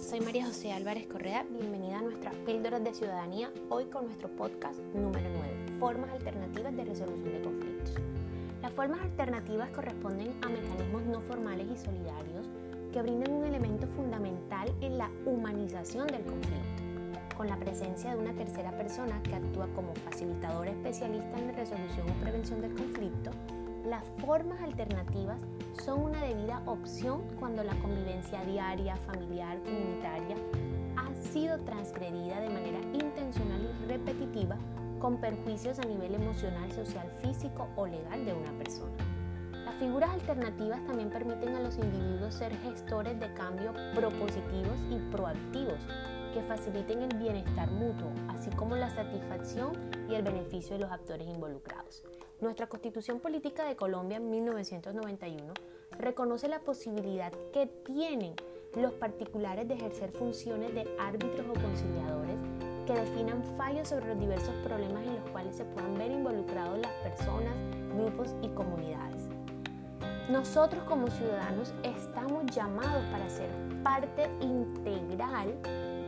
soy María José Álvarez Correa, bienvenida a nuestras píldoras de ciudadanía, hoy con nuestro podcast número 9, Formas Alternativas de Resolución de Conflictos. Las formas alternativas corresponden a mecanismos no formales y solidarios que brindan un elemento fundamental en la humanización del conflicto, con la presencia de una tercera persona que actúa como facilitadora especialista en la resolución o prevención del conflicto las formas alternativas son una debida opción cuando la convivencia diaria, familiar, comunitaria ha sido transgredida de manera intencional y repetitiva con perjuicios a nivel emocional, social, físico o legal de una persona. Las figuras alternativas también permiten a los individuos ser gestores de cambio propositivos y proactivos que faciliten el bienestar mutuo, así como la satisfacción y el beneficio de los actores involucrados. Nuestra Constitución Política de Colombia en 1991 reconoce la posibilidad que tienen los particulares de ejercer funciones de árbitros o conciliadores que definan fallos sobre los diversos problemas en los cuales se puedan ver involucrados las personas, grupos y comunidades. Nosotros como ciudadanos estamos llamados para ser parte integral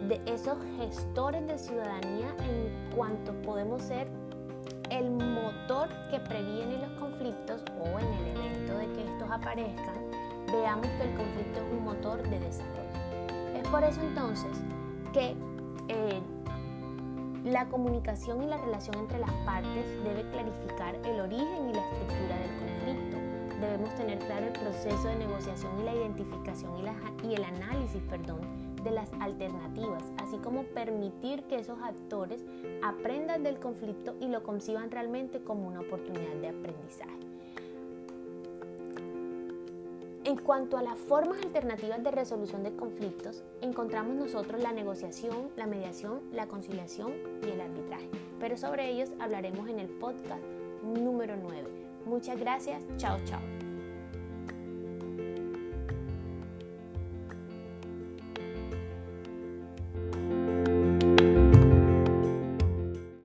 de esos gestores de ciudadanía en cuanto podemos ser el motor que previene los conflictos o en el evento de que estos aparezcan, veamos que el conflicto es un motor de desarrollo. Es por eso entonces que eh, la comunicación y la relación entre las partes debe clarificar el origen y la estructura del conflicto. Debemos tener claro el proceso de negociación y la identificación y, y el análisis, perdón, de las alternativas, así como permitir que esos actores aprendan del conflicto y lo conciban realmente como una oportunidad de aprendizaje. En cuanto a las formas alternativas de resolución de conflictos, encontramos nosotros la negociación, la mediación, la conciliación y el arbitraje. Pero sobre ellos hablaremos en el podcast número 9. Muchas gracias. Chao, chao.